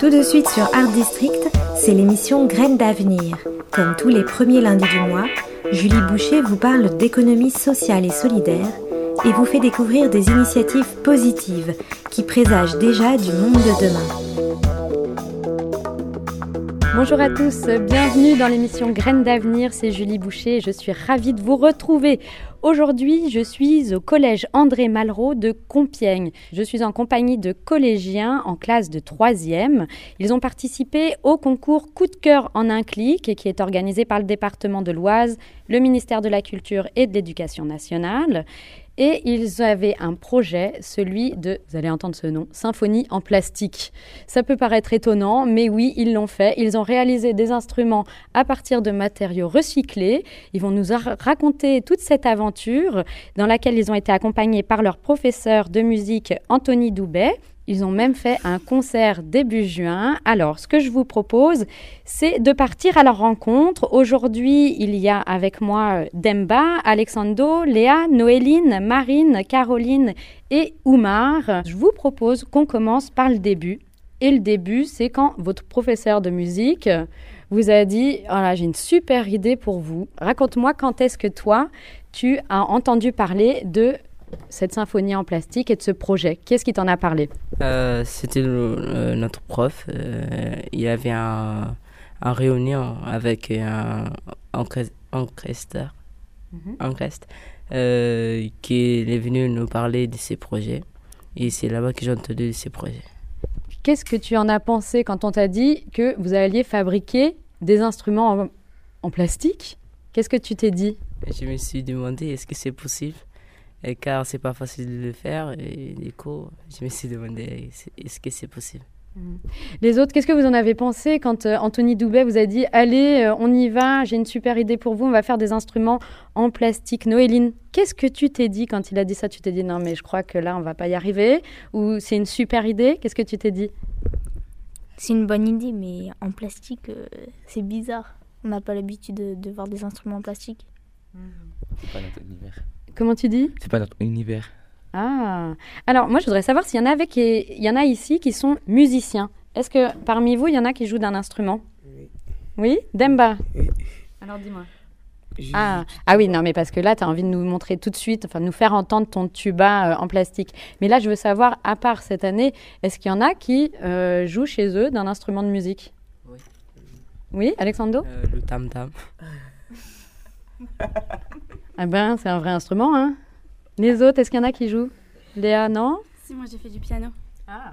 Tout de suite sur Art District, c'est l'émission Graines d'avenir. Comme tous les premiers lundis du mois, Julie Boucher vous parle d'économie sociale et solidaire et vous fait découvrir des initiatives positives qui présagent déjà du monde de demain. Bonjour à tous, bienvenue dans l'émission Graines d'avenir, c'est Julie Boucher et je suis ravie de vous retrouver. Aujourd'hui, je suis au collège André Malraux de Compiègne. Je suis en compagnie de collégiens en classe de 3e. Ils ont participé au concours Coup de cœur en un clic qui est organisé par le département de l'Oise, le ministère de la Culture et de l'Éducation nationale. Et ils avaient un projet, celui de, vous allez entendre ce nom, Symphonie en plastique. Ça peut paraître étonnant, mais oui, ils l'ont fait. Ils ont réalisé des instruments à partir de matériaux recyclés. Ils vont nous raconter toute cette aventure dans laquelle ils ont été accompagnés par leur professeur de musique Anthony Doubet ils ont même fait un concert début juin. Alors, ce que je vous propose, c'est de partir à leur rencontre. Aujourd'hui, il y a avec moi Demba, Alexandro, Léa, Noéline, Marine, Caroline et Oumar. Je vous propose qu'on commence par le début. Et le début, c'est quand votre professeur de musique vous a dit voilà, j'ai une super idée pour vous. Raconte-moi quand est-ce que toi, tu as entendu parler de cette symphonie en plastique et de ce projet Qu'est-ce qui t'en a parlé? Euh, C'était notre prof. Euh, il avait un, un réunion avec un enquesteur mm qui est venu nous parler de ses projets. Et c'est là-bas que j'ai entendu ses projets. Qu'est-ce que tu en as pensé quand on t'a dit que vous alliez fabriquer des instruments en, en plastique? Qu'est-ce que tu t'es dit? Je me suis demandé, est-ce que c'est possible? Et car c'est pas facile de le faire et du coup je me suis demandé est-ce que c'est possible? Mhm. les autres, qu'est-ce que vous en avez pensé quand euh, Anthony Doubet vous a dit Allez, euh, on y va, j'ai une super idée pour vous, on va faire des instruments en plastique Noéline, qu'est-ce que tu t'es dit quand il a dit ça? Tu t'es dit Non, mais je crois que là, on va pas y arriver Ou c'est une super idée? Qu'est-ce que tu t'es dit? C'est une bonne idée, mais en plastique, euh, c'est bizarre. On n'a pas l'habitude de, voir des instruments en plastique. C'est pas notre univers. Comment tu dis? C'est pas notre univers. Ah, alors moi je voudrais savoir s'il y en a avec, il y en a ici qui sont musiciens. Est-ce que parmi vous il y en a qui jouent d'un instrument? Oui. Oui, Demba? Oui. Alors dis-moi. Ah. ah oui, non, mais parce que là, tu as envie de nous montrer tout de suite, enfin de nous faire entendre ton tuba euh, en plastique. Mais là, je veux savoir, à part cette année, est-ce qu'il y en a qui euh, jouent chez eux d'un instrument de musique? Oui. Oui, Alexandro? Euh, Le tam-tam. Ah ben, c'est un vrai instrument, hein. Les autres, est-ce qu'il y en a qui jouent? Léa, non? Si, moi j'ai fait du piano. Ah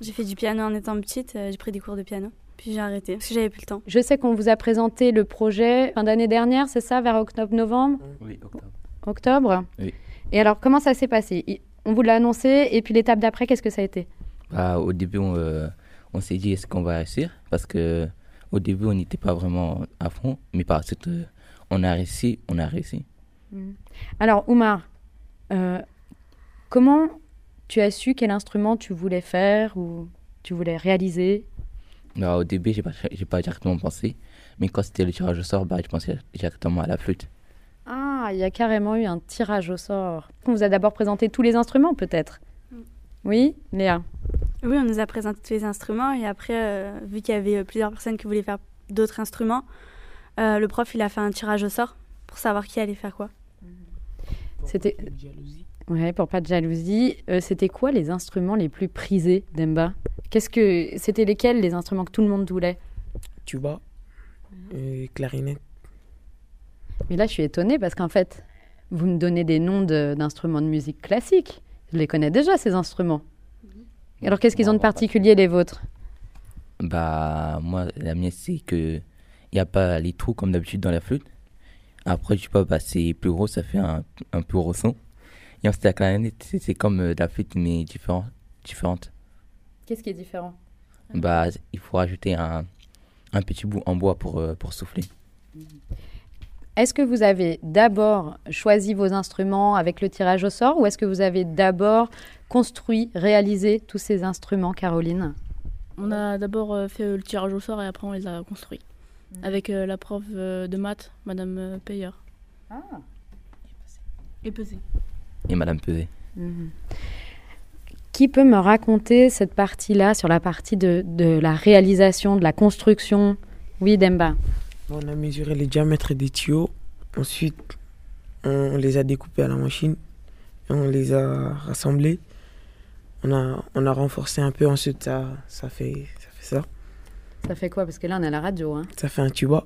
J'ai fait du piano en étant petite, euh, j'ai pris des cours de piano. Puis j'ai arrêté parce que j'avais plus le temps. Je sais qu'on vous a présenté le projet fin d'année dernière, c'est ça, vers octobre-novembre Oui, octobre. Octobre? Oui. Et alors, comment ça s'est passé? On vous l'a annoncé, et puis l'étape d'après, qu'est-ce que ça a été? Bah, Au début, on, euh, on s'est dit est-ce qu'on va réussir? Parce que au début, on n'était pas vraiment à fond, mais par suite, euh, on a réussi, on a réussi. Mm. Alors, Oumar, euh, comment tu as su quel instrument tu voulais faire ou tu voulais réaliser? Bah, Au début, je n'ai pas, pas, directement pensé. Mais quand c'était le tirage au sort, bah, je pensais directement à la flûte. Ah, il y a carrément eu un tirage au sort. On vous a d'abord présenté tous les instruments, peut-être? Mm. Oui, Léa? Oui, on nous a présenté tous les instruments. Et après, euh, vu qu'il y avait plusieurs personnes qui voulaient faire d'autres instruments, euh, le prof, il a fait un tirage au sort pour savoir qui allait faire quoi. C'était. Ouais, pour pas de jalousie. Euh, c'était quoi les instruments les plus prisés d'Emba? Qu'est-ce que c'était lesquels les instruments que tout le monde voulait? Tuba et clarinette. Mais là, je suis étonnée parce qu'en fait, vous me donnez des noms d'instruments de, musique classique. Je les connais déjà ces instruments. Alors, qu'est-ce qu'ils ont de particulier les vôtres? Bah, moi, la mienne, c'est que il n'y a pas les trous comme d'habitude dans la flûte. Après, je sais pas, bah, c'est plus gros, ça fait un, un plus gros son. Et ensuite, la clarinette, c'est comme euh, la flûte, mais différent, différente. Qu'est-ce qui est différent? Bah, Il faut rajouter un, un petit bout en bois pour, euh, pour souffler. Est-ce que vous avez d'abord choisi vos instruments avec le tirage au sort ou est-ce que vous avez d'abord construit, réalisé tous ces instruments, Caroline? On a d'abord euh, fait le tirage au sort et après on les a construits. Mm. avec euh, la prof euh, de maths, Madame euh, Payer. Ah. Et Pesé. Et Madame Pesé. Mm-hmm. Qui peut me raconter cette partie-là, sur la partie de, de la réalisation, de la construction? Oui, Demba. On a mesuré les diamètres des tuyaux. Ensuite, on les a découpés à la machine. Et on les a rassemblés. On a, on a renforcé un peu. Ensuite, ça, ça, fait. Ça fait quoi? Parce que là, on est à la radio. Hein. Ça fait un tuba.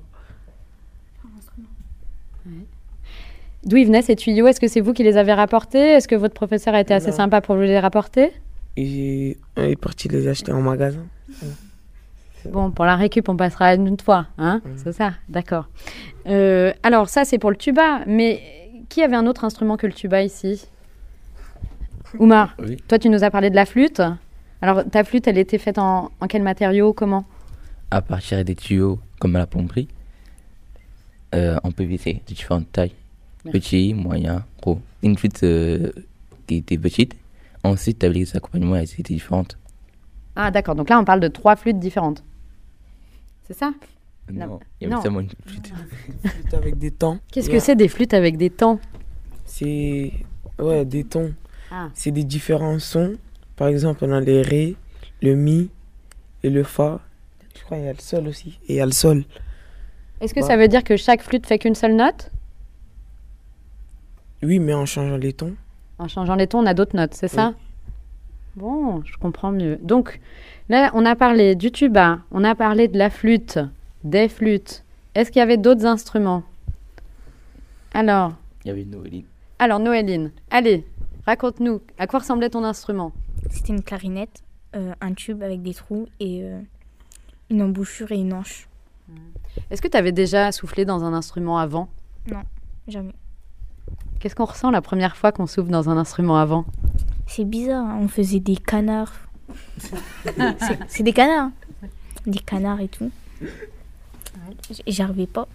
D'où ils venaient ces tuyaux? Est-ce que c'est vous qui les avez rapportés? Est-ce que votre professeur a été assez Non. sympa pour vous les rapporter? Et on est parti les acheter en magasin. Bon, pour la récup, on passera une autre fois, hein? C'est ça, d'accord. Euh, alors ça, c'est pour le tuba, mais qui avait un autre instrument que le tuba ici? Oumar, Oui. toi, tu nous as parlé de la flûte. Alors, ta flûte, elle était faite en, en quel matériau? Comment? À partir des tuyaux, comme à la plomberie, euh, en PVC, de différentes tailles. Merci. Petit, moyen, gros. Une flûte euh, qui était petite. Ensuite, tu avais les accompagnements, elles étaient différentes. Ah, d'accord. Donc là, on parle de trois flûtes différentes. C'est ça? Non. Non, il y avait seulement une flûte. Flûte avec des temps. Qu'est-ce que c'est des flûtes avec des temps? C'est ouais, des tons. Ah. C'est des différents sons. Par exemple, on a les ré, le mi et le fa. Je crois qu'il y a le sol aussi. Et il y a le sol. Est-ce que Bah. ça veut dire que chaque flûte fait qu'une seule note? Oui, mais en changeant les tons. En changeant les tons, on a d'autres notes, c'est ça? Bon, je comprends mieux. Donc, là, on a parlé du tuba, on a parlé de la flûte, des flûtes. Est-ce qu'il y avait d'autres instruments? Alors, Il y avait Noéline. alors Noéline, allez, raconte-nous, à quoi ressemblait ton instrument? C'était une clarinette, euh, un tube avec des trous et euh, une embouchure et une hanche. Est-ce que tu avais déjà soufflé dans un instrument avant? Jamais. Qu'est-ce qu'on ressent la première fois qu'on souffle dans un instrument avant? C'est bizarre, hein, on faisait des canards. C'est- des canards. hein. Des canards et tout. J- J'arrivais pas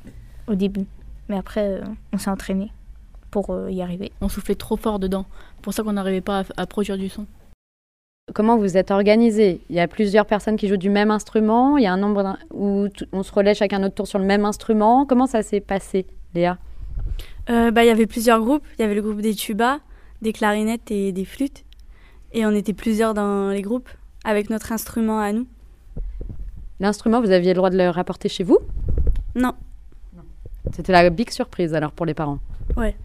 au début. Mais après, euh, on s'est entraîné pour euh, y arriver. On soufflait trop fort dedans. pour ça qu'on n'arrivait pas à, à produire du son. Comment vous êtes organisé? Il y a plusieurs personnes qui jouent du même instrument Il y a un nombre où on se relaie chacun notre tour sur le même instrument Comment ça s'est passé, Léa? Euh, bah, Il y avait plusieurs groupes. Il y avait le groupe des tubas, des clarinettes et des flûtes. Et on était plusieurs dans les groupes avec notre instrument à nous. L'instrument, vous aviez le droit de le rapporter chez vous? Non, C'était la big surprise alors pour les parents. Ouais.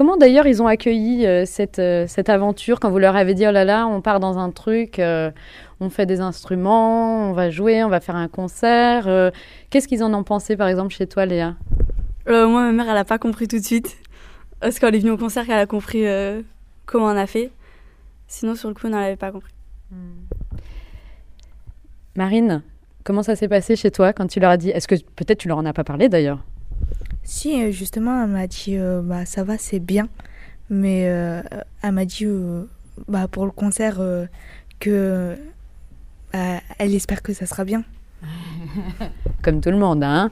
Comment d'ailleurs ils ont accueilli euh, cette, euh, cette aventure? Quand vous leur avez dit oh là là, on part dans un truc, euh, on fait des instruments, on va jouer, on va faire un concert. Qu'est-ce qu'ils en ont pensé par exemple chez toi, Léa? Moi, ma mère, elle a pas compris tout de suite. Parce qu'elle est venue au concert qu'elle a compris comment on a fait. Sinon, sur le coup, on n'avait pas compris. Marine, comment ça s'est passé chez toi quand tu leur as dit? Est-ce que peut-être tu leur en as pas parlé d'ailleurs? Si, euh, justement, elle m'a dit euh, bah, ça va, c'est bien. Mais euh, elle m'a dit euh, bah, pour le concert que bah, elle espère que ça sera bien. comme tout le monde. Hein.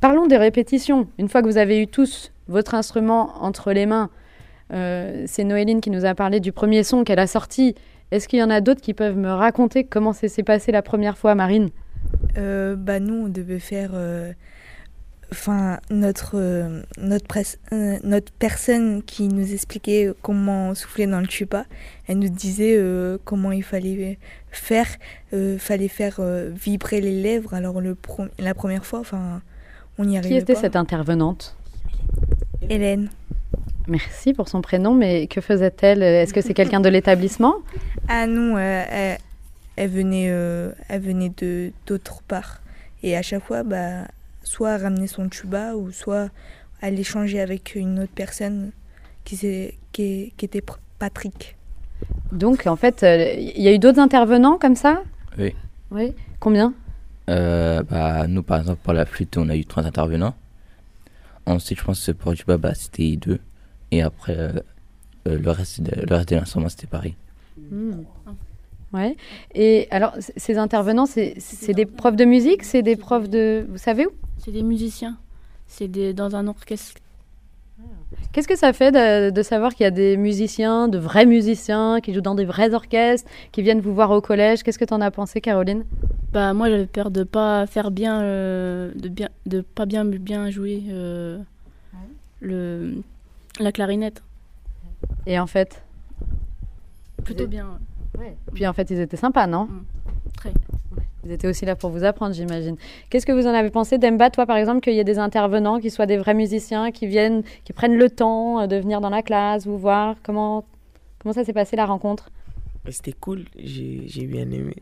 Parlons des répétitions. Une fois que vous avez eu tous votre instrument entre les mains, c'est Noéline qui nous a parlé du premier son qu'elle a sorti. Est-ce qu'il y en a d'autres qui peuvent me raconter comment ça s'est passé la première fois, Marine? Bah, nous, on devait faire. Enfin, notre, euh, notre, presse- euh, notre personne qui nous expliquait comment souffler dans le tuba, elle nous disait euh, comment il fallait faire. Fallait faire vibrer les lèvres. Alors, le la première fois, enfin, on Qui arrivait était pas. cette intervenante? Hélène. Merci pour son prénom, mais que faisait-elle? Est-ce que c'est quelqu'un de l'établissement? Ah non, elle, elle venait, elle venait de d'autre part. Et à chaque fois, bah, soit ramenait son tuba ou soit elle échangeait avec une autre personne qui, s'est- qui, qui était Patrick. Donc, en fait, euh, il y a eu d'autres intervenants comme ça? Oui. Oui. Combien? Euh, bah, nous, par exemple, pour la flûte, on a eu trois intervenants. Ensuite, je pense que pour du bas, bah, c'était deux. Et après, euh, euh, le, reste de, le reste de l'instrument, c'était pareil. Hmm. Ouais. Et alors, ces intervenants, c'est des profs de musique C'est des profs de. Vous savez où? C'est des musiciens. C'est dans un orchestre. Qu'est-ce que ça fait de, de savoir qu'il y a des musiciens, de vrais musiciens, qui jouent dans des vrais orchestres, qui viennent vous voir au collège? Qu'est-ce que tu en as pensé, Caroline? Bah moi j'avais peur de pas faire bien, euh, de bien, de pas bien bien jouer euh, le la clarinette. Et en fait? Plutôt bien. Puis en fait, ils étaient sympas, non Mm. Très. Ils étaient aussi là pour vous apprendre, j'imagine. Qu'est-ce que vous en avez pensé, Demba, toi, par exemple, qu'il y ait des intervenants qui soient des vrais musiciens, qui viennent, qui prennent le temps euh, de venir dans la classe, vous voir? Comment, comment ça s'est passé la rencontre? C'était cool, j'ai bien aimé.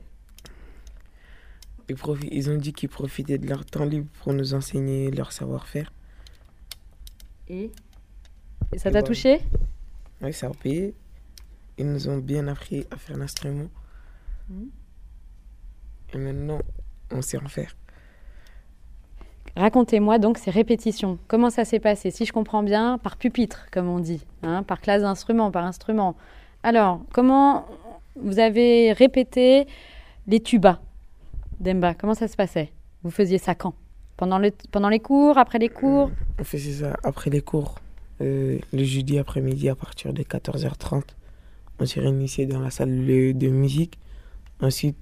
Ils, ils ont dit qu'ils profitaient de leur temps libre pour nous enseigner leur savoir-faire. Et, Et ça t'a bah, touché? Oui, ça a payé. Ils nous ont bien appris à faire l'instrument. Mhm. Et maintenant, on sait en faire. Racontez-moi donc ces répétitions. Comment ça s'est passé Si je comprends bien, par pupitre, comme on dit, hein, par classe d'instrument, par instrument. Alors, comment vous avez répété les tubas, Demba? Comment ça se passait? Vous faisiez ça quand? Pendant, le, pendant les cours, après les cours? On faisait ça après les cours, euh, le jeudi après-midi à partir de 14h30. On s'est réunissait dans la salle de, de musique. Ensuite,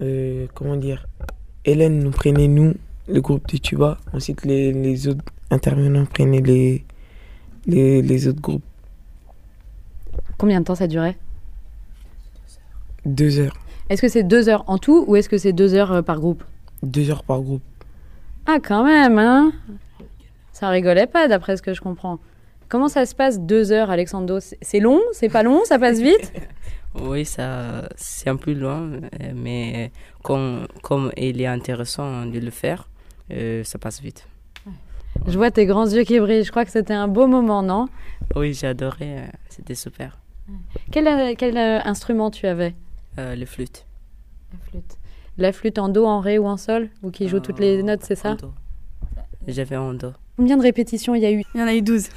euh, comment dire, Hélène nous prenait, nous, le groupe de tuba. Ensuite, les, les autres intervenants prenaient les, les, les autres groupes. Combien de temps ça durait? Deux heures. Est-ce que c'est deux heures en tout ou est-ce que c'est deux heures euh, par groupe? Deux heures par groupe. Ah, quand même, hein? Ça rigolait pas, d'après ce que je comprends. Comment ça se passe deux heures, Alexandro C'est- long? C'est pas long? Ça passe vite? Oui, ça, c'est un peu loin, euh, mais comme, comme il est intéressant de le faire, euh, ça passe vite. Je vois tes grands yeux qui brillent. Je crois que c'était un beau moment, non? Oui, j'ai adoré, euh, c'était super. Quel, quel euh, instrument tu avais? Euh, le flûte. La flûte. La flûte en do, en ré ou en sol? Ou qui joue toutes les notes, c'est ça? En do. J'avais en do. Combien de répétitions il y a eu? Il y en a eu 12.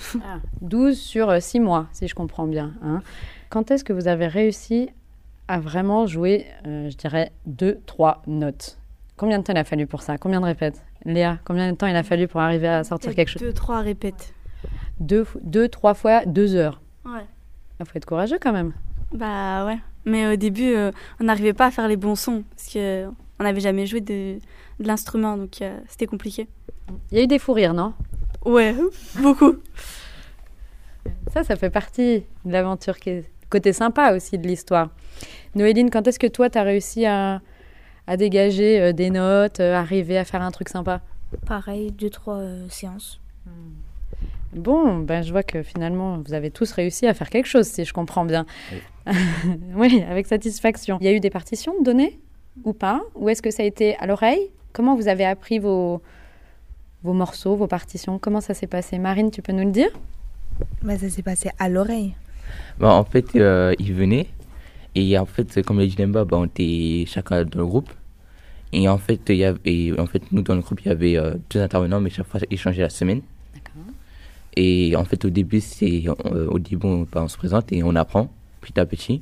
12 sur 6 mois, si je comprends bien. hein. Quand est-ce que vous avez réussi à vraiment jouer, euh, je dirais, 2-3 notes? Combien de temps il a fallu pour ça? Combien de répètes? Léa, combien de temps il a fallu pour arriver à sortir quelque chose? Deux, trois répètes. deux, fo- deux, trois fois, deux heures. Ouais. Il faut être courageux quand même. Bah ouais. Mais au début, euh, on n'arrivait pas à faire les bons sons parce que on n'avait jamais joué de, de l'instrument, donc euh, c'était compliqué. Il y a eu des fous rires, non? Ouais, beaucoup. Ça, ça fait partie de l'aventure, qui est côté sympa aussi de l'histoire. Noéline, quand est-ce que toi, tu as réussi à, à dégager euh, des notes, euh, arriver à faire un truc sympa? Pareil, deux, trois euh, séances. Bon, ben, je vois que finalement, vous avez tous réussi à faire quelque chose, si je comprends bien. Oui, avec satisfaction. Il y a eu des partitions données ou pas? Ou est-ce que ça a été à l'oreille? Comment vous avez appris vos, vos morceaux, vos partitions Comment ça s'est passé? Marine, tu peux nous le dire? Bah, ça s'est passé à l'oreille. Bah, en fait, euh, ils venaient. Et en fait, comme l'a dit Demba, bah, on était chacun dans le groupe. Et en fait, il y avait, et en fait, nous, dans le groupe, il y avait euh, deux intervenants, mais chaque fois, ils changeaient la semaine. Et en fait, au début, c'est, euh, au début, on, bah, on se présente et on apprend petit à petit.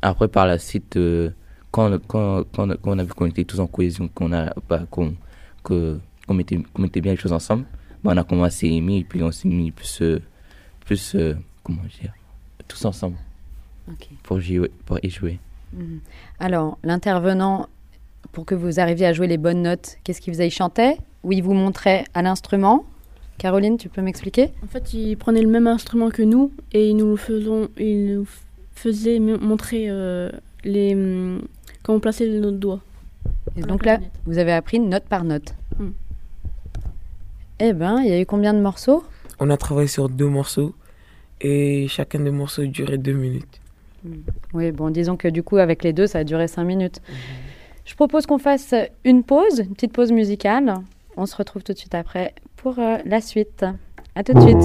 Après, par la suite, euh, quand, quand, quand, quand on a vu qu'on était tous en cohésion, qu'on a, bah, qu'on, que, qu'on mettait, qu'on mettait bien les choses ensemble, bah, on a commencé à aimer et puis on s'est mis plus, euh, plus, euh, comment dire, tous ensemble pour, jouer, pour y jouer. Mhm. Alors, l'intervenant, pour que vous arriviez à jouer les bonnes notes, qu'est-ce qu'il faisait? Il chantait? Ou il vous montrait à l'instrument? Caroline, tu peux m'expliquer? En fait, ils prenaient le même instrument que nous et ils nous le faisons, ils nous faisaient m- montrer euh, les, hum, comment placer nos doigts. Et donc là, vous avez appris note par note. Mm. Eh ben, il y a eu combien de morceaux? On a travaillé sur deux morceaux et chacun des morceaux durait deux minutes. Oui, bon, disons que du coup, avec les deux, ça a duré cinq minutes. Je propose qu'on fasse une pause, une petite pause musicale. On se retrouve tout de suite après pour euh, la suite. À tout de suite.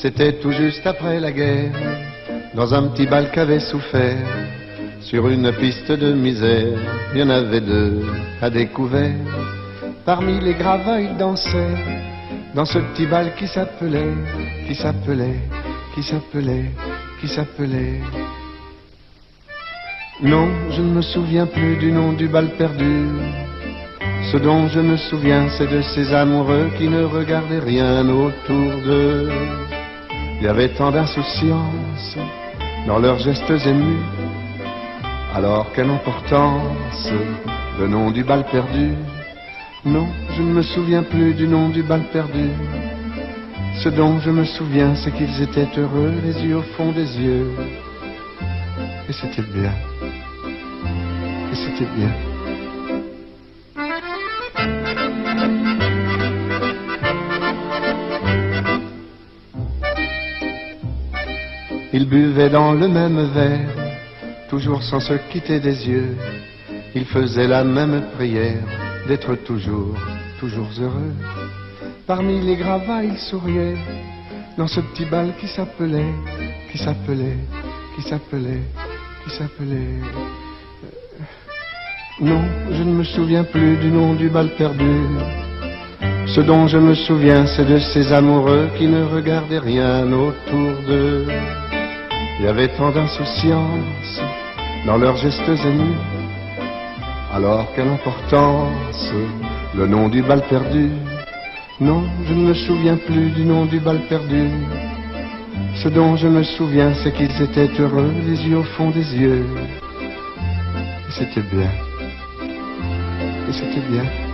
C'était tout juste après la guerre, dans un petit bal qu'avait souffert, sur une piste de misère, il y en avait deux à découvert. Parmi les gravats, ils dansaient, dans ce petit bal qui s'appelait, qui s'appelait, qui s'appelait, qui s'appelait. Non, je ne me souviens plus du nom du bal perdu. Ce dont je me souviens, c'est de ces amoureux qui ne regardaient rien autour d'eux. Il y avait tant d'insouciance dans leurs gestes émus. Alors quelle importance le nom du bal perdu? Non, je ne me souviens plus du nom du bal perdu. Ce dont je me souviens, c'est qu'ils étaient heureux, les yeux au fond des yeux. Et c'était bien. Et c'était bien. Ils buvaient dans le même verre, toujours sans se quitter des yeux. Ils faisaient la même prière d'être toujours, toujours heureux. Parmi les gravats, ils souriaient dans ce petit bal qui s'appelait, qui s'appelait, qui s'appelait, qui s'appelait. Euh, Non, je ne me souviens plus du nom du bal perdu. Ce dont je me souviens, c'est de ces amoureux qui ne regardaient rien autour d'eux. Il y avait tant d'insouciance dans leurs gestes émus. Alors quelle importance le nom du bal perdu? Non, je ne me souviens plus du nom du bal perdu. Ce dont je me souviens, c'est qu'ils étaient heureux, les yeux au fond des yeux. Et c'était bien. Et c'était bien.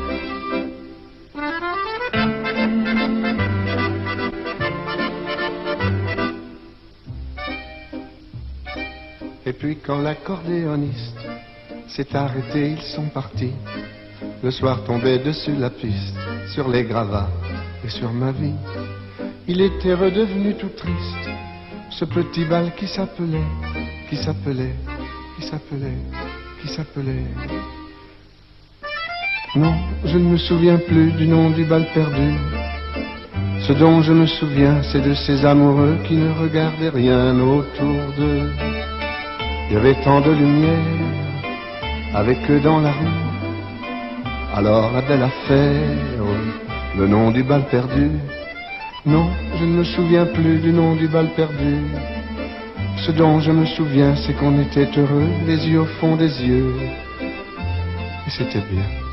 Et puis quand l'accordéoniste s'est arrêté, ils sont partis. Le soir tombait dessus la piste, sur les gravats et sur ma vie. Il était redevenu tout triste, ce petit bal qui s'appelait, qui s'appelait, qui s'appelait, qui s'appelait. Non, je ne me souviens plus du nom du bal perdu. Ce dont je me souviens, c'est de ces amoureux qui ne regardaient rien autour d'eux. Il y avait tant de lumière avec eux dans la rue. Alors la belle affaire, le nom du bal perdu. Non, je ne me souviens plus du nom du bal perdu. Ce dont je me souviens, c'est qu'on était heureux, les yeux au fond des yeux. Et c'était bien.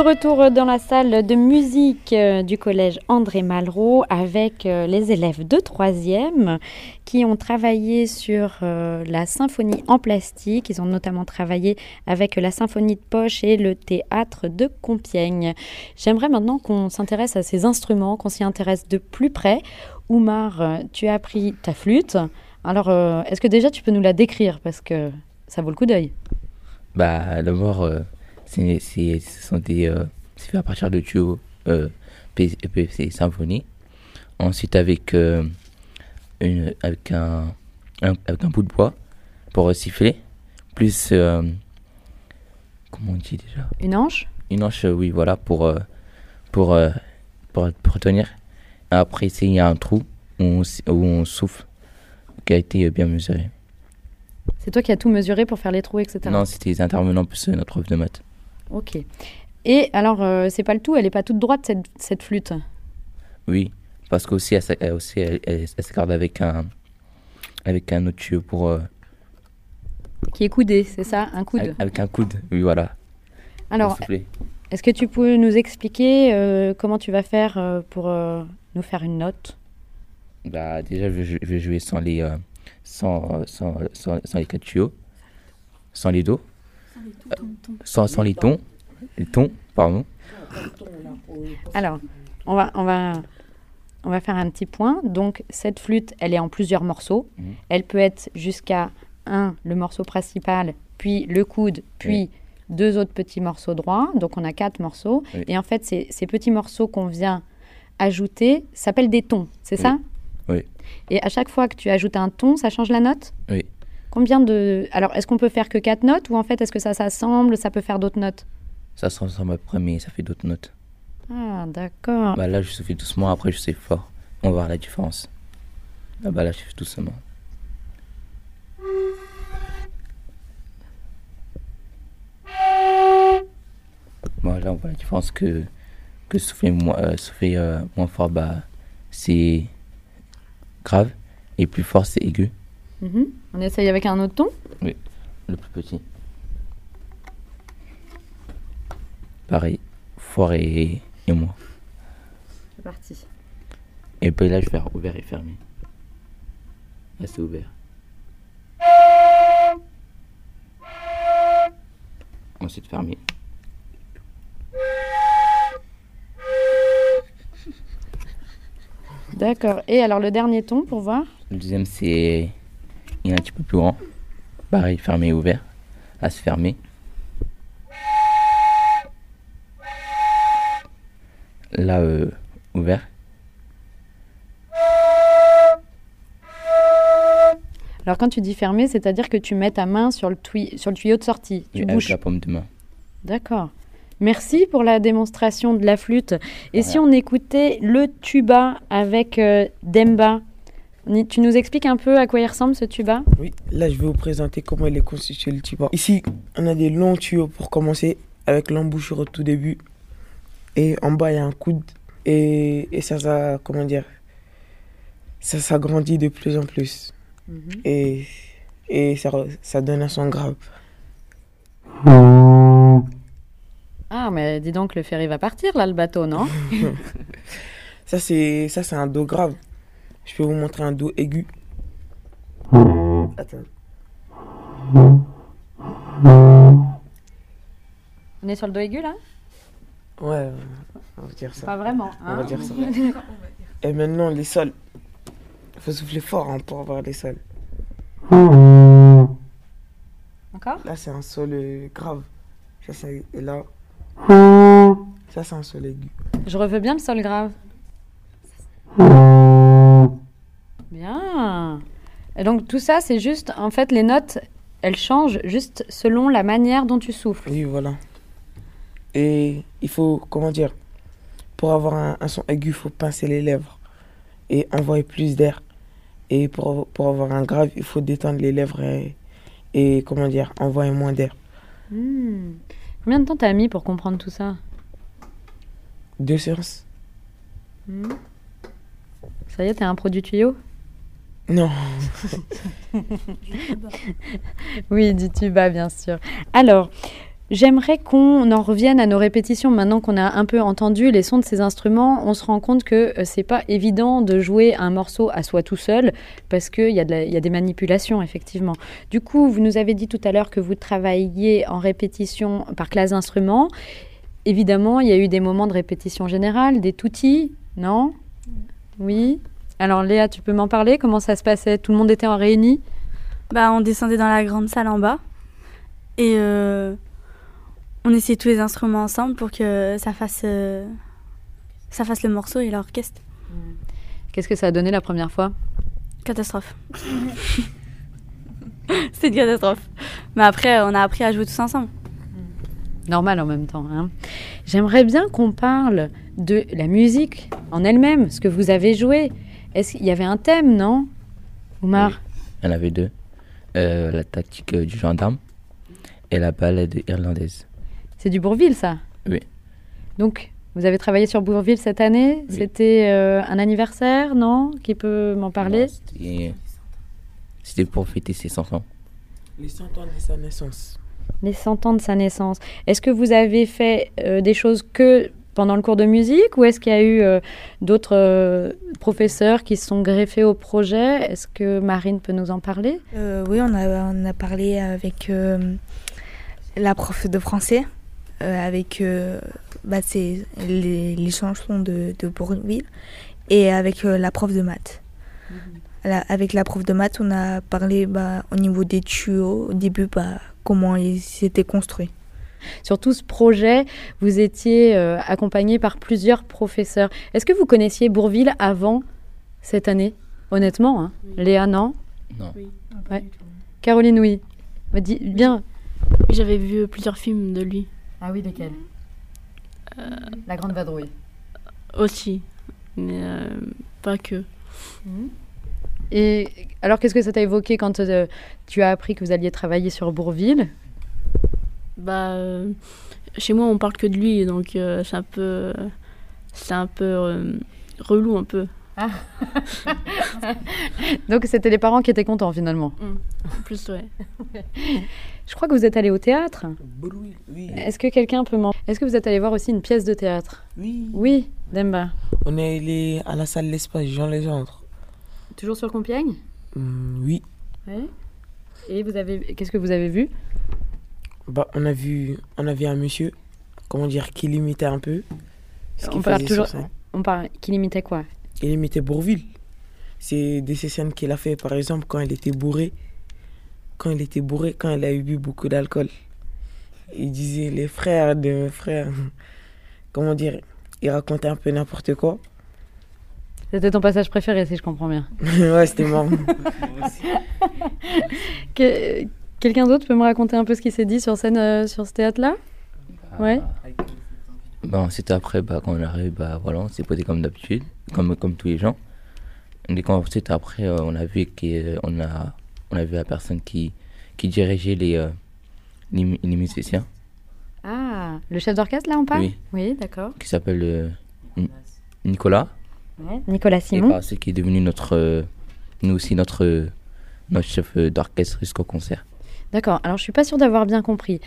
Retour dans la salle de musique euh, du collège André Malraux avec euh, les élèves de 3e qui ont travaillé sur euh, la symphonie en plastique. Ils ont notamment travaillé avec la symphonie de poche et le théâtre de Compiègne. J'aimerais maintenant qu'on s'intéresse à ces instruments, qu'on s'y intéresse de plus près. Oumar, tu as appris ta flûte. Alors, est-ce que déjà tu peux nous la décrire? Parce que ça vaut le coup d'œil Bah, d'abord, euh, c'est, c'est, ce sont des. euh, c'est fait à partir de tuyaux euh, PVC Symfony. Ensuite, avec, euh, une, avec, un, un- avec un bout de bois pour siffler. Plus. euh, comment on dit déjà? Une hanche? Une hanche, oui, voilà, pour, euh, pour, pour, pour tenir. Après, il y a un trou où on, où on souffle, qui a été bien mesuré. C'est toi qui as tout mesuré pour faire les trous, etc. Non, c'était les intervenants plus notre prof de maths. Ok. Et alors, euh, c'est pas le tout, elle est pas toute droite cette, cette flûte? Oui, parce qu'aussi, elle, elle, aussi, elle, elle, elle s'accorde avec un, avec un autre tuyau pour. euh, Qui est coudé, c'est ça? Un coude avec, avec un coude, oui, voilà. Alors, est-ce que tu peux nous expliquer euh, comment tu vas faire euh, pour nous faire une note? Bah, déjà, je, vais jou- je vais jouer sans les, sans, sans, sans, sans les quatre tuyaux, sans les dos, sans, sans les tons, les tons, pardon. Alors, on va, on, va, on va faire un petit point. Donc, cette flûte, elle est en plusieurs morceaux. Mhm. Elle peut être jusqu'à un, le morceau principal, puis le coude, puis Oui. deux autres petits morceaux droits. Donc, on a quatre morceaux. Oui. Et en fait, ces, ces petits morceaux qu'on vient ajouter s'appellent des tons, c'est Oui. ça? Oui. Et à chaque fois que tu ajoutes un ton, ça change la note? Oui. Combien de... Alors, est-ce qu'on peut faire que quatre notes ou en fait, est-ce que ça s'assemble, ça peut faire d'autres notes? Ça se ressemble après, mais ça fait d'autres notes. Ah, d'accord. Bah, là, je souffle doucement, après, je sais fort. On va voir la différence. Ah, bah, là, je fais doucement. Bon, là, on voit la différence que, que souffler moins, euh, souffler, euh, moins fort, bah, c'est grave. Et plus fort, c'est aigu, Mhm. On essaye avec un autre ton le plus petit. Pareil, fort et, et moins. C'est parti. Et puis là, je vais faire ouvert et fermé. Là, c'est ouvert. Ensuite, fermé. D'accord. Et alors le dernier ton pour voir? Le deuxième, c'est. Il est un petit peu plus grand. Pareil, fermé et ouvert. Là, c'est fermé. Là, euh, ouvert. Alors quand tu dis fermé, c'est-à-dire que tu mets ta main sur le, sur le tuyau de sortie. Tu Oui, avec la paume de main. D'accord. Merci pour la démonstration de la flûte. Et si on écoutait le tuba avec euh, Demba Tu nous expliques un peu à quoi il ressemble ce tuba? Oui, là je vais vous présenter comment il est constitué le tuba. Ici, on a des longs tuyaux pour commencer avec l'embouchure au tout début. Et en bas, il y a un coude. Et, et ça, ça, comment dire, ça s'agrandit de plus en plus. Et, et ça, ça donne un son grave. Ah, mais dis donc, le ferry va partir là, le bateau, non? Ça, c'est ça, c'est un do grave. Je peux vous montrer un do aigu. Attends. On est sur le do aigu là Ouais, on va dire ça. Pas vraiment. On va hein dire ça. Et maintenant, les sols. Il faut souffler fort hein, pour avoir les sols. Encore Là, c'est un sol euh, grave. Ça, c'est- et là, ça, c'est un sol aigu. Je reveux bien le sol grave. Et donc tout ça, c'est juste, en fait, les notes, elles changent juste selon la manière dont tu souffles. Oui, voilà. Et il faut, comment dire, pour avoir un, un son aigu, il faut pincer les lèvres et envoyer plus d'air. Et pour, pour avoir un grave, il faut détendre les lèvres et, et comment dire, envoyer moins d'air. Hmm. Combien de temps t'as mis pour comprendre tout ça? Deux séances Hmm. Ça y est, t'es un produit tuyau? Non. Oui, du tuba, bien sûr. Alors, j'aimerais qu'on en revienne à nos répétitions. Maintenant qu'on a un peu entendu les sons de ces instruments, on se rend compte que euh, c'est pas évident de jouer un morceau à soi tout seul parce qu'il y, a des manipulations, effectivement. Du coup, vous nous avez dit tout à l'heure que vous travailliez en répétition par classe d'instruments. Évidemment, il y a eu des moments de répétition générale, des toutis, non? Oui? Alors, Léa, tu peux m'en parler? Comment ça se passait? Tout le monde était en réunis Bah, on descendait dans la grande salle en bas et euh, on essayait tous les instruments ensemble pour que ça fasse, euh, ça fasse le morceau et l'orchestre. Qu'est-ce que ça a donné la première fois? Catastrophe. C'était une catastrophe. Mais après, on a appris à jouer tous ensemble. Normal en même temps. hein. J'aimerais bien qu'on parle de la musique en elle-même, ce que vous avez joué. Est-ce qu'il y avait un thème, non Oumar Il y en avait deux. Euh, la tactique euh, du gendarme et la balade irlandaise. C'est du Bourville, ça Oui. Donc, vous avez travaillé sur Bourville cette année? Oui. C'était euh, un anniversaire, non? Qui peut m'en parler? C'était pour fêter ses 100 ans. Les 100 ans de sa naissance. Les 100 ans de sa naissance. Est-ce que vous avez fait euh, des choses que pendant le cours de musique ou est-ce qu'il y a eu euh, d'autres euh, professeurs qui se sont greffés au projet? Est-ce que Marine peut nous en parler? Euh, oui, on a, on a parlé avec la prof de français, avec bah, les, les chansons de, de Bourville, et avec la prof de maths. La- avec la prof de maths, on a parlé bah, au niveau des tuyaux, au début, bah, comment ils étaient construits. Sur tout ce projet, vous étiez euh, accompagné par plusieurs professeurs. Est-ce que vous connaissiez Bourville avant cette année? Honnêtement, hein Léa, non? Non. Ouais. Caroline, oui. Bah, dis- bien. J'avais vu plusieurs films de lui Ah oui, lesquels? La Grande Vadrouille. aussi, mais euh, pas que. Et alors, qu'est-ce que ça t'a évoqué quand euh, tu as appris que vous alliez travailler sur Bourville? Bah, euh, chez moi, on parle que de lui, donc euh, c'est un peu, c'est un peu euh, relou un peu. Donc c'était les parents qui étaient contents finalement. Mm. Plus, ouais. Je crois que vous êtes allé au théâtre. Oui, oui. Est-ce que quelqu'un peut m'en... Est-ce que vous êtes allé voir aussi une pièce de théâtre? Oui. Oui, Demba. On est allé à la salle L'Espace Jean Legendre. Toujours sur Compiègne? Oui. Oui. Et vous avez... Qu'est-ce que vous avez vu? Bah, on a vu, on a vu un monsieur, comment dire, qui limitait un peu. Ce On parle toujours- sur scène. On parle... Qui limitait quoi? Il imitait Bourville. C'est des scènes qu'il a fait, par exemple, quand il était bourré. Quand il était bourré, quand il a eu bu beaucoup d'alcool. Il disait les frères de mes frères. Comment dire Il racontait un peu n'importe quoi. C'était ton passage préféré si je comprends bien. ouais, c'était marrant. Que- Quelqu'un d'autre peut me raconter un peu ce qui s'est dit sur scène euh, sur ce théâtre-là? Ouais. Bah, ensuite, après, bah, quand on arrive, bah, voilà, on s'est posé comme d'habitude, comme, comme tous les gens. Et quand, ensuite, après, euh, on a vu qu'on a, on a vu la personne qui, qui dirigeait les, euh, les, mu- les musiciens, Ah, le chef d'orchestre là on parle? Oui. Oui, d'accord. qui s'appelle euh, Ni- Nicolas. Ouais. Nicolas Et Simon. par la suite, qui est devenu notre, euh, nous aussi, notre, euh, notre chef euh, d'orchestre jusqu'au concert. D'accord. Alors je suis pas sûre d'avoir bien compris.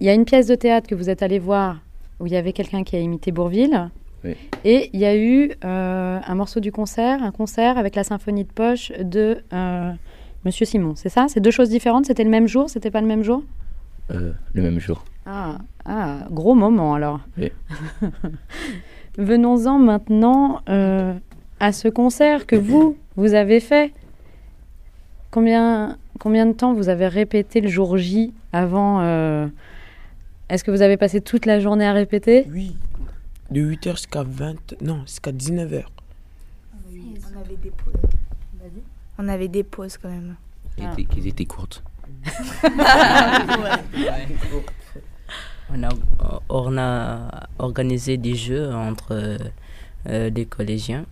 Il y a une pièce de théâtre que vous êtes allé voir où il y avait quelqu'un qui a imité Bourville. Oui. Et il y a eu euh, un morceau du concert, un concert avec la symphonie de poche de euh, Monsieur Simon. C'est ça? C'est deux choses différentes? C'était le même jour? C'était pas le même jour? Euh, le même jour. Ah, ah, gros moment alors. Oui. Venons-en maintenant euh, à ce concert que vous, vous avez fait. Combien, combien de temps vous avez répété le jour J avant euh, Est-ce que vous avez passé toute la journée à répéter? Oui. De 8h jusqu'à 20... Non, jusqu'à 19h. On avait des pauses. On avait des pauses quand même. Qui Ah. étaient, qui étaient courtes. On a, on a organisé des jeux entre euh, les collégiens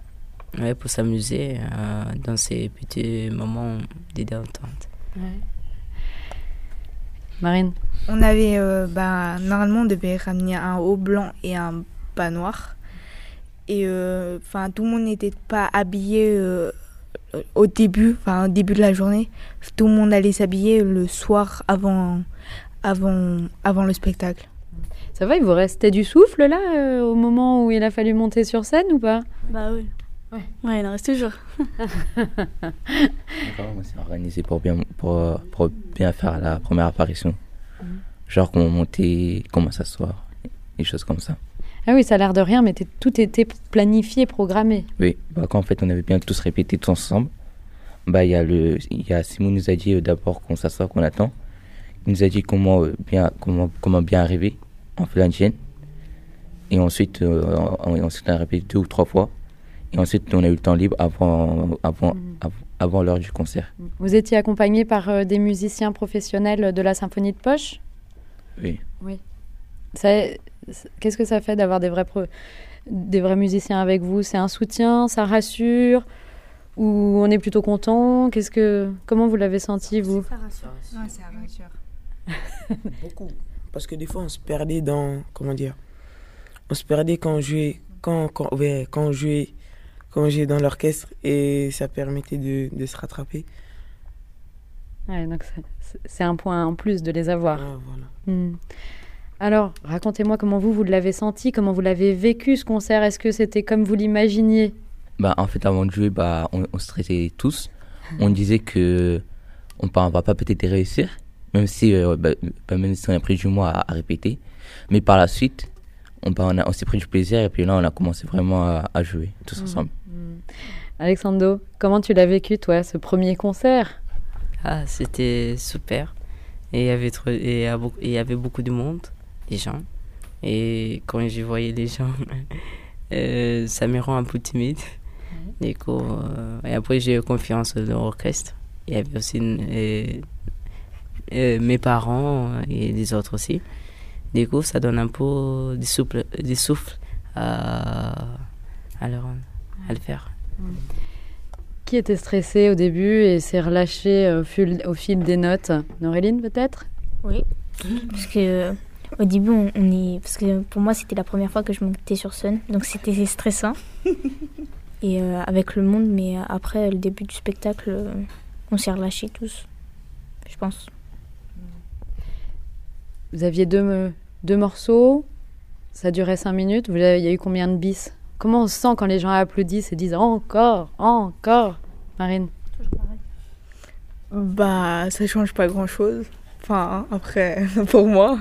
ouais, pour s'amuser euh, dans ces petits moments de détente. Marine On avait, euh, bah, normalement, on devait ramener un haut blanc et un bas noir. Et euh, enfin, tout le monde n'était pas habillé euh, au début, enfin, au début de la journée. Tout le monde allait s'habiller le soir avant, avant, avant le spectacle. Ça va, il vous restait du souffle là euh, au moment où il a fallu monter sur scène ou pas? Bah oui. Ouais. Ouais, il en reste toujours. D'accord, on s'est organisé pour bien, pour, pour bien faire la première apparition. Mhm. Genre comment monter, comment s'asseoir, des choses comme ça. Ah oui, ça a l'air de rien, mais t'es- tout était planifié, programmé. Oui, bah, quand en fait on avait bien tous répété tous ensemble, bah il y a le, il y a Simon nous a dit euh, d'abord qu'on s'assoit, qu'on attend. Il nous a dit comment euh, bien, comment, comment bien arriver en fait l'indienne. Et ensuite, euh, on, ensuite on a répété deux ou trois fois. Et ensuite on a eu le temps libre avant, avant, Mhm. avant, avant l'heure du concert. Vous étiez accompagné par euh, des musiciens professionnels de la symphonie de poche? Oui. C'est- Qu'est-ce que ça fait d'avoir des vrais, pro- des vrais musiciens avec vous? C'est un soutien? Ça rassure? Ou on est plutôt content? Qu'est-ce que, Comment vous l'avez senti, vous? Ça rassure. Ouais, ça rassure. Beaucoup. Parce que des fois, on se perdait dans. Comment dire On se perdait quand on jouait. Quand, quand, ouais, quand on jouait. Quand jouait dans l'orchestre et ça permettait de, de se rattraper. Ouais, donc c'est- un point en plus de les avoir. Ah, voilà. Hmm. Alors, racontez-moi comment vous, vous l'avez senti, comment vous l'avez vécu ce concert. Est-ce que c'était comme vous l'imaginiez? Bah, en fait, avant de jouer, bah, on, on stressait tous. On disait que on ne va pas peut-être réussir, même si, euh, bah, bah, même si on a pris du mois à, à répéter. Mais par la suite, on, bah, on, a- on s'est pris du plaisir et puis là, on a commencé vraiment à, à jouer tous Mhm. ensemble. Hmm. Alexandro, comment tu l'as vécu, toi, ce premier concert? Ah, c'était super. Et il y avait trop- et il y avait beaucoup de monde, des gens. Et quand je voyais les gens, euh, ça me rend un peu timide. Du coup, euh, et après, j'ai eu confiance dans l'orchestre. Il y avait aussi euh, mes parents et les autres aussi. Du coup, ça donne un peu de souffle, de souffle à, à, le, à le faire. Qui était stressé au début et s'est relâché au fil, au fil des notes? Noréline, peut-être? Oui. Parce que euh, au début, on, on est. Parce que pour moi, c'était la première fois que je montais sur scène, donc c'était stressant. et euh, avec le monde, mais après le début du spectacle, euh, on s'est relâchés tous, je pense. Vous aviez deux, deux morceaux, ça durait cinq minutes. Vous avez- Il y a eu combien de bis? Comment on se sent quand les gens applaudissent et disent encore, encore Marine? Bah, ça change pas grand chose. Enfin, après, pour moi.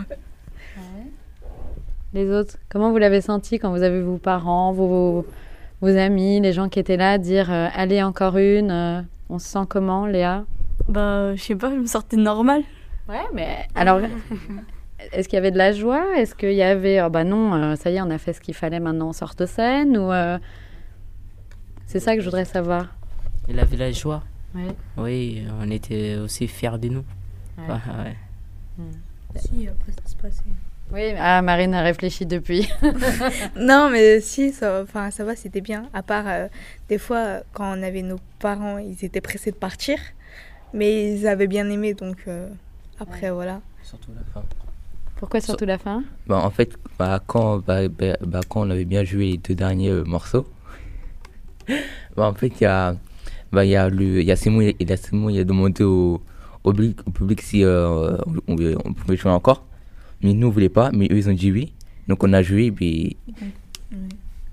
Les autres, comment vous l'avez senti quand vous avez vos parents, vos, vos amis, les gens qui étaient là dire euh, allez encore une euh, On se sent comment, Léa? Bah, je sais pas, je me sortais normal. Ouais, mais alors, est-ce qu'il y avait de la joie? Est-ce qu'il y avait oh bah non, euh, ça y est, on a fait ce qu'il fallait, maintenant on sort de scène ou euh, c'est ça que je voudrais savoir. Il avait la joie. Ouais. Oui, on était aussi fiers de nous. Ouais. Ah, ouais. Si, après ça se passait. Oui, ah Marine a réfléchi depuis. non, mais si, ça, enfin, ça va, c'était bien. À part, euh, des fois, quand on avait nos parents, ils étaient pressés de partir. Mais ils avaient bien aimé, donc euh, après, voilà. Surtout la fin. Pourquoi surtout la fin? Bah, en fait, bah, quand, bah, bah, bah, quand on avait bien joué les deux derniers euh, morceaux, bah, en fait, il y a, bah, il y a, le, il y a Simon, il a Simon, il a demandé au, au, public, au public si euh, on, pouvait jouer encore. Mais nous, on voulait pas, mais eux, ils ont dit oui. Donc, on a joué, puis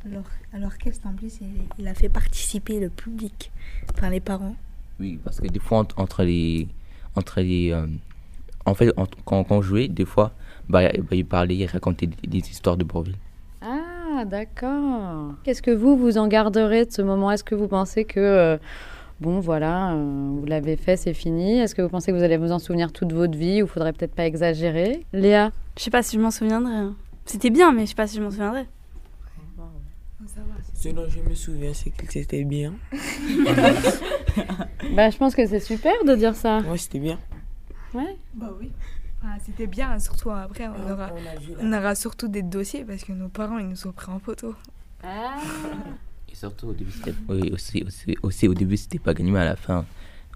Alors, l'orchestre, en plus, il, il a fait participer le public, enfin les parents? Oui, parce que des fois, entre, les. Entre les euh, en fait, quand, quand on jouait, des fois, bah, bah, il parlait, il racontait des, des histoires de Bourville. Ah, d'accord. Qu'est-ce que vous, vous en garderez de ce moment? Est-ce que vous pensez que, euh, bon, voilà, euh, vous l'avez fait, c'est fini? Est-ce que vous pensez que vous allez vous en souvenir toute votre vie ou faudrait peut-être pas exagérer? Léa? Je sais pas si je m'en souviendrai. hein. C'était bien, mais je sais pas si je m'en souviendrai. Ce dont je me souviens, c'est que c'était bien. Bah, je pense que c'est super de dire ça. Ouais, c'était bien. Ouais. Bah oui. C'était bien, surtout après, on aura, On a vu on aura surtout des dossiers parce que nos parents, ils nous ont pris en photo. Et surtout, au début, c'était oui, aussi, aussi, aussi, au début, c'était pas gagné, mais à la fin,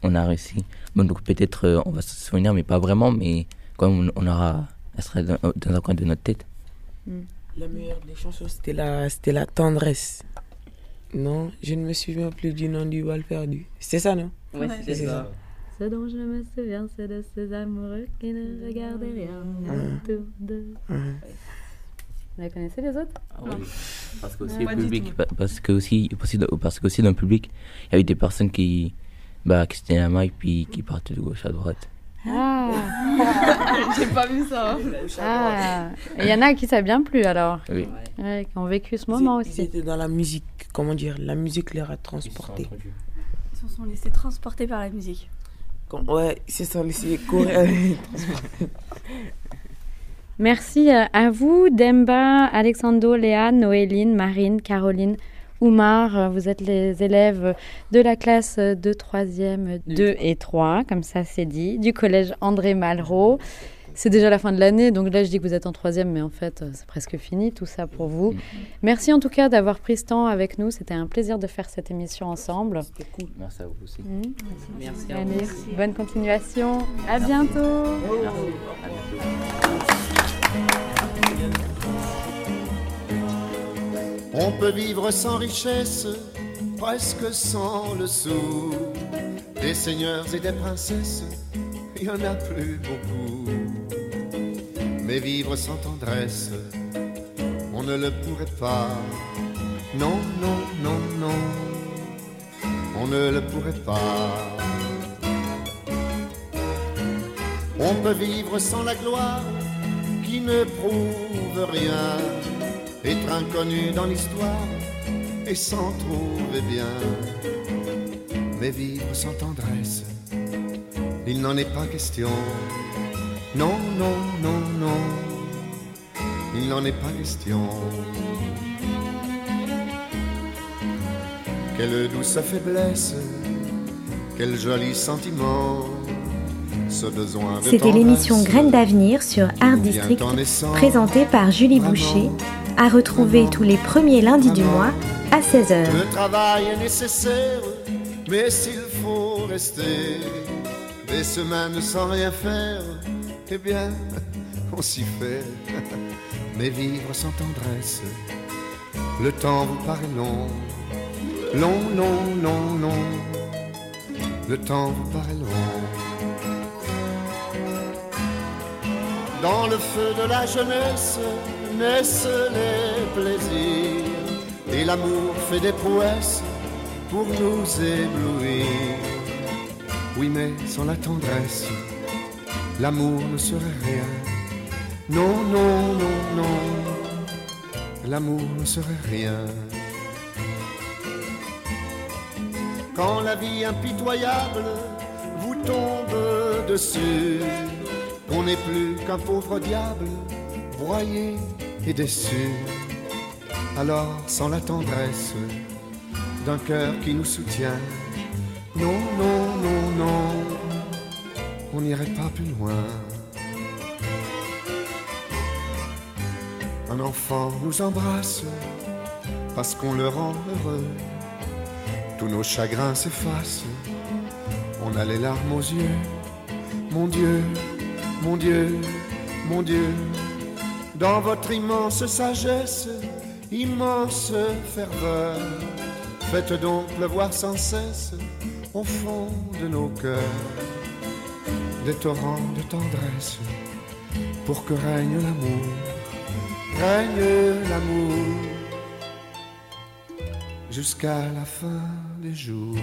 on a réussi. Bon, donc peut-être, euh, on va se souvenir, mais pas vraiment, mais quand même, on, on aura. Elle sera dans, dans un coin de notre tête. La meilleure des chansons, c'était la, c'était la tendresse. Non, je ne me souviens plus du nom du bal perdu. C'est ça, non? Ouais, c'est ça. Ce dont je me souviens, c'est de ces amoureux qui ne regardaient rien Mhm. autour d'eux. Mhm. Vous la connaissez les autres? Ah oui. Parce que aussi, Ouais. public, pa- parce que aussi, parce que aussi dans le public, il y avait des personnes qui, bah, qui se tenaient la main et puis qui partaient de gauche à droite. Ah, J'ai pas vu ça. ah. Et il y en a qui ça a bien plu alors Oui. Ouais, qui ont vécu ce moment Ils aussi. étaient dans la musique, comment dire, la musique les a transportés. Ils se sont laissés transporter par la musique. Comme- Ouais, c'est ça, laisser courir. Merci euh, à vous, Demba, Alexandro, Léa, Noéline, Marine, Caroline, Oumar. Euh, Vous êtes les élèves de la classe de 3e, 2 et 3, comme ça c'est dit, du collège André Malraux. C'est déjà la fin de l'année, donc là je dis que vous êtes en troisième, mais en fait euh, c'est presque fini tout ça pour vous. Merci en tout cas d'avoir pris ce temps avec nous. C'était un plaisir de faire cette émission ensemble. C'était cool. Merci à vous aussi. Mhm. Merci à Allez, vous. bonne continuation. À bientôt. On peut vivre sans richesse, presque sans le sou. Des seigneurs et des princesses, il y en a plus beaucoup. Mais vivre sans tendresse, on ne le pourrait pas. Non, non, non, non, on ne le pourrait pas. On peut vivre sans la gloire qui ne prouve rien, être inconnu dans l'histoire et s'en trouver bien. Mais vivre sans tendresse, il n'en est pas question. Non, non, non, non, il n'en est pas question. Quelle douce faiblesse, quel joli sentiment, ce besoin de C'était l'émission Graines d'avenir sur Art District, présentée par Julie. Boucher, à retrouver tous les premiers lundis du mois à 16h. Le travail est nécessaire, mais s'il faut rester des semaines sans rien faire, eh bien, on s'y fait. Mais vivre sans tendresse, le temps vous paraît long. long, long, long, long, le temps vous paraît long. Dans le feu de la jeunesse naissent les plaisirs, et l'amour fait des prouesses pour nous éblouir. Oui, mais sans la tendresse, l'amour ne serait rien. Non, non, non, non, l'amour ne serait rien. Quand la vie impitoyable vous tombe dessus, qu'on n'est plus qu'un pauvre diable, broyé et déçu, alors sans la tendresse d'un cœur qui nous soutient, non, non, non, non, on n'irait pas plus loin. Un enfant nous embrasse parce qu'on le rend heureux. Tous nos chagrins s'effacent, on a les larmes aux yeux. Mon Dieu, mon Dieu, mon Dieu, dans votre immense sagesse, immense ferveur, faites donc pleuvoir sans cesse au fond de nos cœurs des torrents de tendresse pour que règne l'amour, règne l'amour jusqu'à la fin des jours.